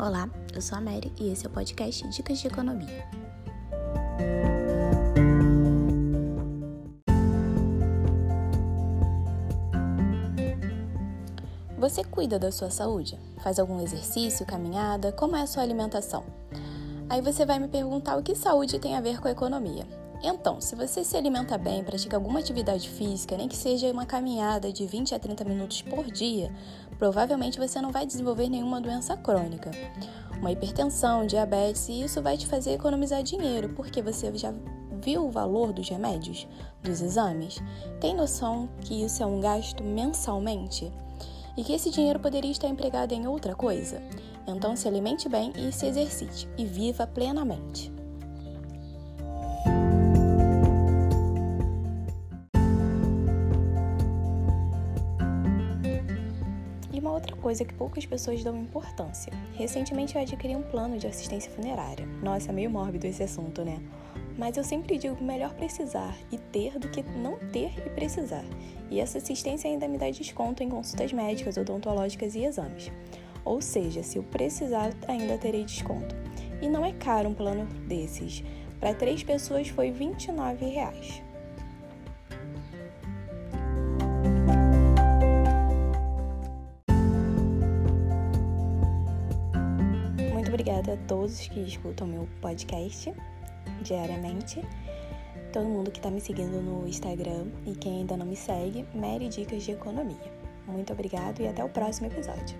Olá, eu sou a Mary e esse é o podcast Dicas de Economia. Você cuida da sua saúde? Faz algum exercício, caminhada? Como é a sua alimentação? Aí você vai me perguntar o que saúde tem a ver com a economia. Então, se você se alimenta bem, pratica alguma atividade física, nem que seja uma caminhada de 20 a 30 minutos por dia, provavelmente você não vai desenvolver nenhuma doença crônica, uma hipertensão, diabetes, e isso vai te fazer economizar dinheiro, porque você já viu o valor dos remédios, dos exames? Tem noção que isso é um gasto mensalmente? E que esse dinheiro poderia estar empregado em outra coisa? Então se alimente bem e se exercite e viva plenamente. E uma outra coisa que poucas pessoas dão importância. Recentemente eu adquiri um plano de assistência funerária. Nossa, é meio mórbido esse assunto, né? Mas eu sempre digo melhor precisar e ter do que não ter e precisar. E essa assistência ainda me dá desconto em consultas médicas, odontológicas e exames. Ou seja, se eu precisar, ainda terei desconto. E não é caro um plano desses. Para três pessoas foi 29 reais. Muito obrigada a todos que escutam meu podcast diariamente. Todo mundo que está me seguindo no Instagram e quem ainda não me segue, Mary Dicas de Economia. Muito obrigado e até o próximo episódio.